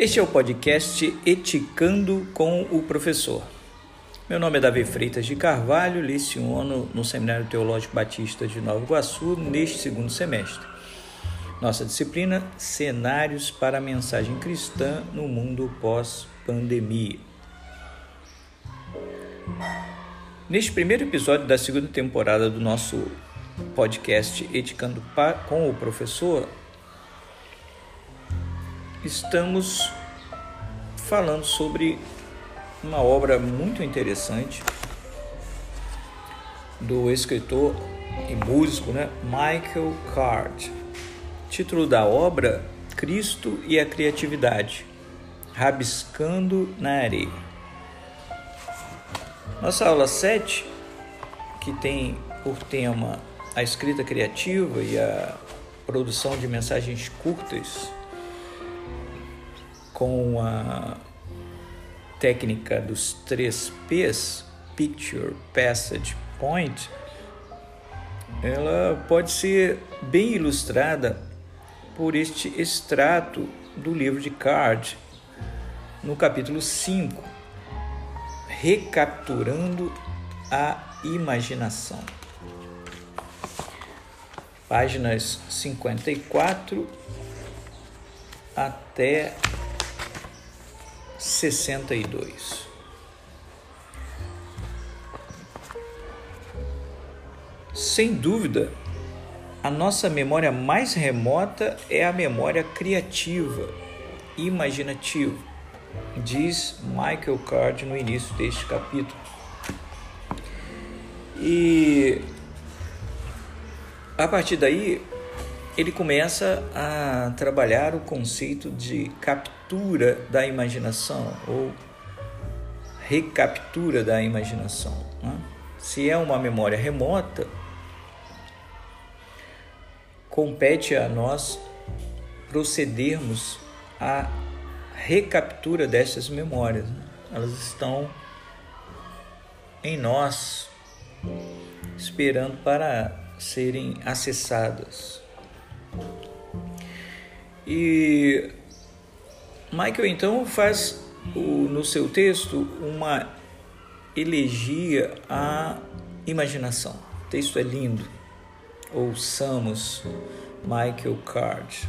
Este é o podcast Eticando com o Professor. Meu nome é Davi Freitas de Carvalho, leciono no Seminário Teológico Batista de Nova Iguaçu neste segundo semestre. Nossa disciplina: Cenários para a Mensagem Cristã no Mundo Pós-Pandemia. Neste primeiro episódio da segunda temporada do nosso podcast Eticando com o Professor, estamos falando sobre uma obra muito interessante do escritor e músico né, Michael Card. Título da obra: Cristo e a Criatividade Rabiscando na Areia. Nossa aula 7, que tem por tema a escrita criativa e a produção de mensagens curtas com a técnica dos três P's, Picture, Passage, Point, ela pode ser bem ilustrada por este extrato do livro de Card, no capítulo 5, Recapturando a Imaginação. Páginas 54 até 62. Sem dúvida, a nossa memória mais remota é a memória criativa, imaginativa, diz Michael Card no início deste capítulo. E a partir daí, ele começa a trabalhar o conceito de captura da imaginação ou recaptura da imaginação. Né? Se é uma memória remota, compete a nós procedermos à recaptura dessas memórias. Né? Elas estão em nós, esperando para serem acessadas. E Michael então faz o, no seu texto uma elegia à imaginação. O texto é lindo. Ouçamos Michael Card.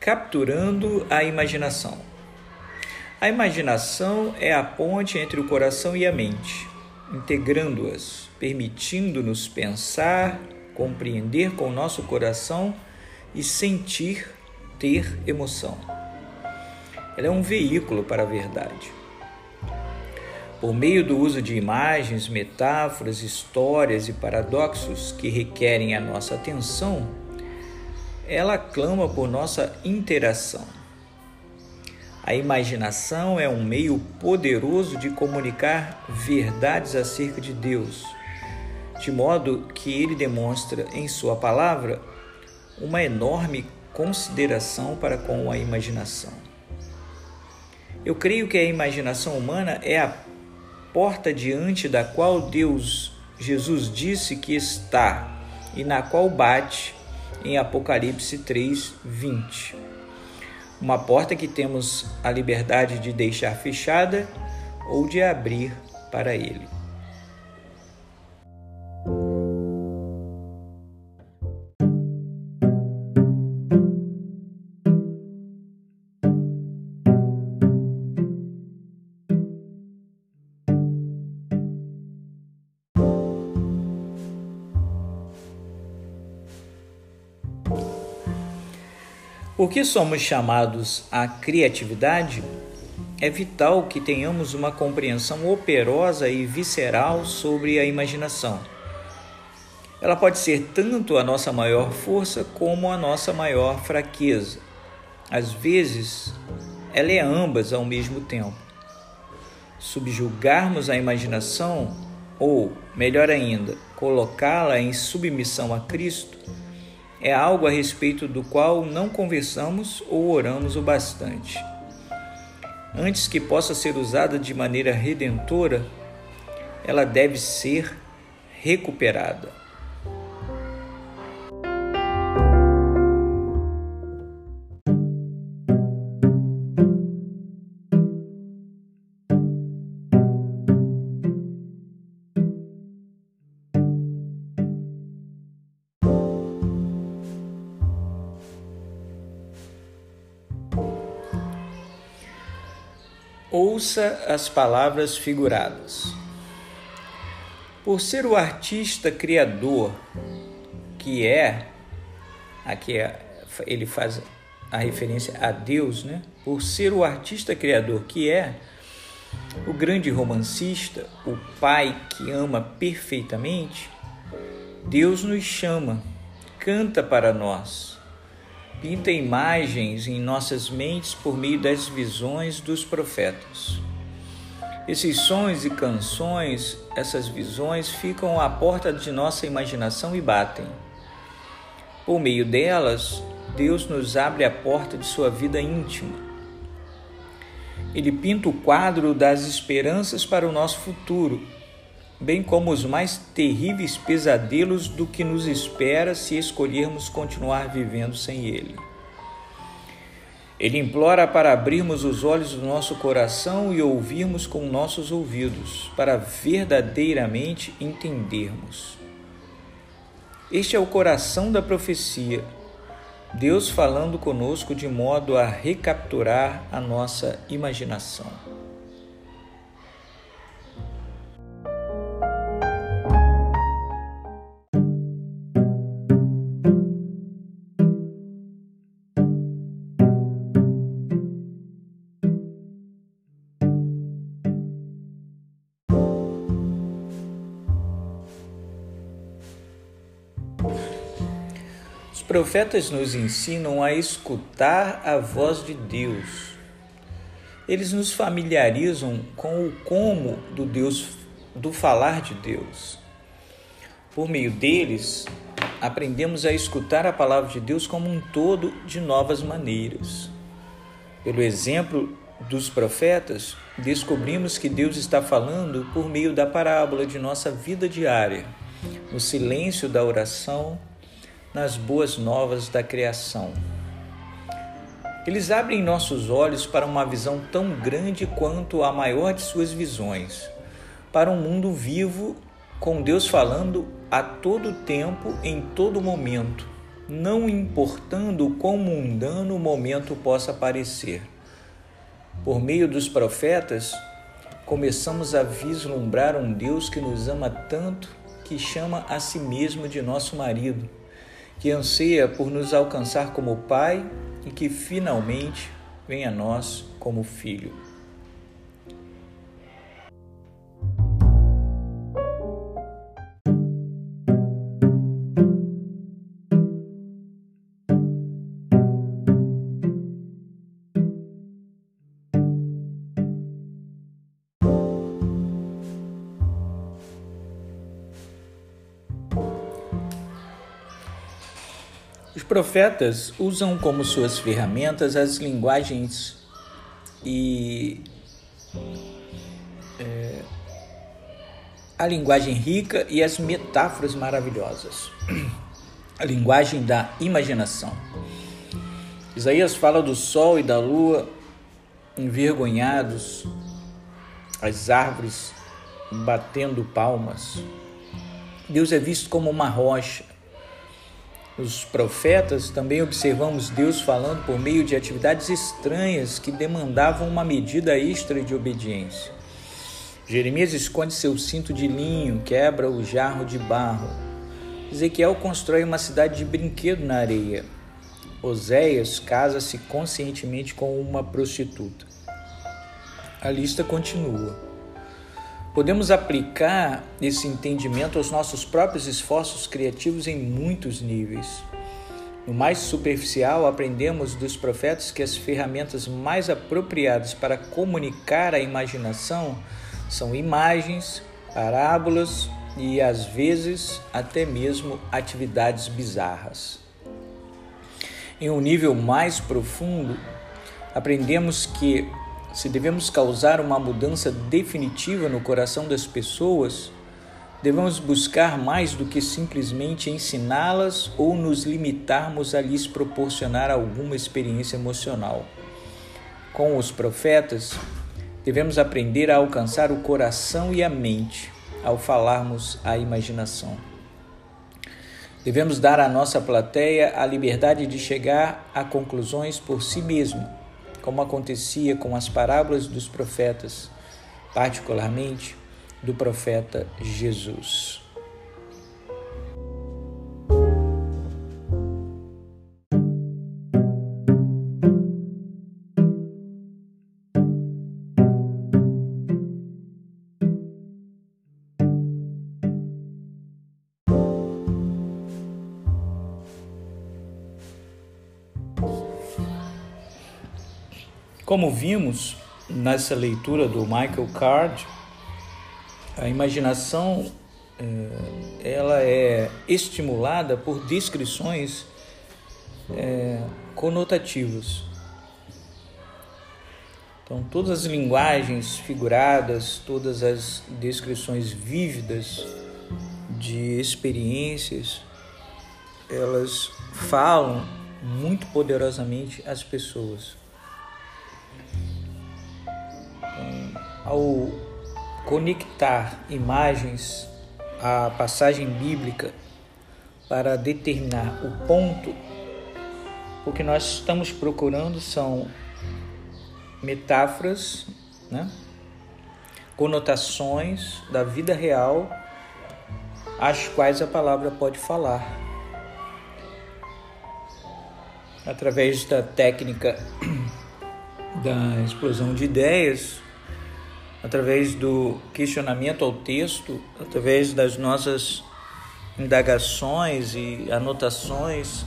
Capturando a imaginação. A imaginação é a ponte entre o coração e a mente, integrando-as, permitindo-nos pensar, compreender com o nosso coração e sentir, ter emoção. Ela é um veículo para a verdade. Por meio do uso de imagens, metáforas, histórias e paradoxos que requerem a nossa atenção, ela clama por nossa interação. A imaginação é um meio poderoso de comunicar verdades acerca de Deus, de modo que ele demonstra em Sua palavra uma enorme consideração para com a imaginação. Eu creio que a imaginação humana é a porta diante da qual Deus, Jesus disse que está e na qual bate em Apocalipse 3, 20. Uma porta que temos a liberdade de deixar fechada ou de abrir para Ele. Porque somos chamados à criatividade, é vital que tenhamos uma compreensão operosa e visceral sobre a imaginação. Ela pode ser tanto a nossa maior força como a nossa maior fraqueza. Às vezes, ela é ambas ao mesmo tempo. Subjugarmos a imaginação, ou, melhor ainda, colocá-la em submissão a Cristo, é algo a respeito do qual não conversamos ou oramos o bastante. Antes que possa ser usada de maneira redentora, ela deve ser recuperada. Ouça as palavras figuradas. Por ser o artista criador que é, aqui é, ele faz a referência a Deus, né? Por ser o artista criador que é, o grande romancista, o pai que ama perfeitamente, Deus nos chama, canta para nós, pinta imagens em nossas mentes por meio das visões dos profetas. Esses sons e canções, essas visões ficam à porta de nossa imaginação e batem. Por meio delas, Deus nos abre a porta de sua vida íntima. Ele pinta o quadro das esperanças para o nosso futuro, bem como os mais terríveis pesadelos do que nos espera se escolhermos continuar vivendo sem Ele. Ele implora para abrirmos os olhos do nosso coração e ouvirmos com nossos ouvidos, para verdadeiramente entendermos. Este é o coração da profecia, Deus falando conosco de modo a recapturar a nossa imaginação. Profetas nos ensinam a escutar a voz de Deus. Eles nos familiarizam com o como do Deus do falar de Deus. Por meio deles, aprendemos a escutar a palavra de Deus como um todo de novas maneiras. Pelo exemplo dos profetas, descobrimos que Deus está falando por meio da parábola de nossa vida diária, no silêncio da oração nas boas novas da criação. Eles abrem nossos olhos para uma visão tão grande quanto a maior de suas visões, para um mundo vivo com Deus falando a todo tempo, em todo momento, não importando quão mundano o momento possa parecer. Por meio dos profetas, começamos a vislumbrar um Deus que nos ama tanto que chama a si mesmo de nosso marido que anseia por nos alcançar como Pai e que finalmente vem a nós como Filho. Os profetas usam como suas ferramentas as linguagens e é, a linguagem rica e as metáforas maravilhosas, a linguagem da imaginação. Isaías fala do sol e da lua envergonhados, as árvores batendo palmas. Deus é visto como uma rocha os profetas, também observamos Deus falando por meio de atividades estranhas que demandavam uma medida extra de obediência. Jeremias esconde seu cinto de linho, quebra o jarro de barro. Ezequiel constrói uma cidade de brinquedo na areia. Oséias casa-se conscientemente com uma prostituta. A lista continua. Podemos aplicar esse entendimento aos nossos próprios esforços criativos em muitos níveis. No mais superficial, aprendemos dos profetas que as ferramentas mais apropriadas para comunicar a imaginação são imagens, parábolas e, às vezes, até mesmo atividades bizarras. Em um nível mais profundo, aprendemos que se devemos causar uma mudança definitiva no coração das pessoas, devemos buscar mais do que simplesmente ensiná-las ou nos limitarmos a lhes proporcionar alguma experiência emocional. Com os profetas, devemos aprender a alcançar o coração e a mente ao falarmos a imaginação. Devemos dar à nossa plateia a liberdade de chegar a conclusões por si mesmo como acontecia com as parábolas dos profetas, particularmente do profeta Jesus. Como vimos nessa leitura do Michael Card, a imaginação eh, ela é estimulada por descrições é, conotativas. Então, todas as linguagens figuradas, todas as descrições vívidas de experiências, elas falam muito poderosamente às pessoas. Ao conectar imagens à passagem bíblica para determinar o ponto, o que nós estamos procurando são metáforas, né? conotações da vida real, as quais a palavra pode falar. Através da técnica da explosão de ideias, através do questionamento ao texto, através das nossas indagações e anotações,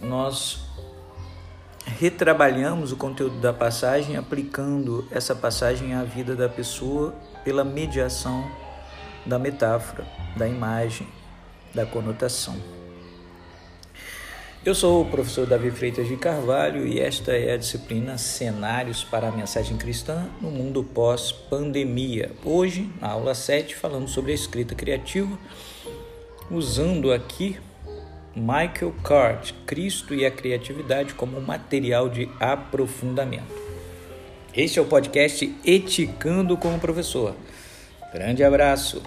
nós retrabalhamos o conteúdo da passagem, aplicando essa passagem à vida da pessoa pela mediação da metáfora, da imagem, da conotação. Eu sou o professor Davi Freitas de Carvalho e esta é a disciplina Cenários para a Mensagem Cristã no Mundo Pós-Pandemia. Hoje, na aula 7, falamos sobre a escrita criativa, usando aqui Michael Card, Cristo e a Criatividade como material de aprofundamento. Este é o podcast Eticando com o Professor. Grande abraço!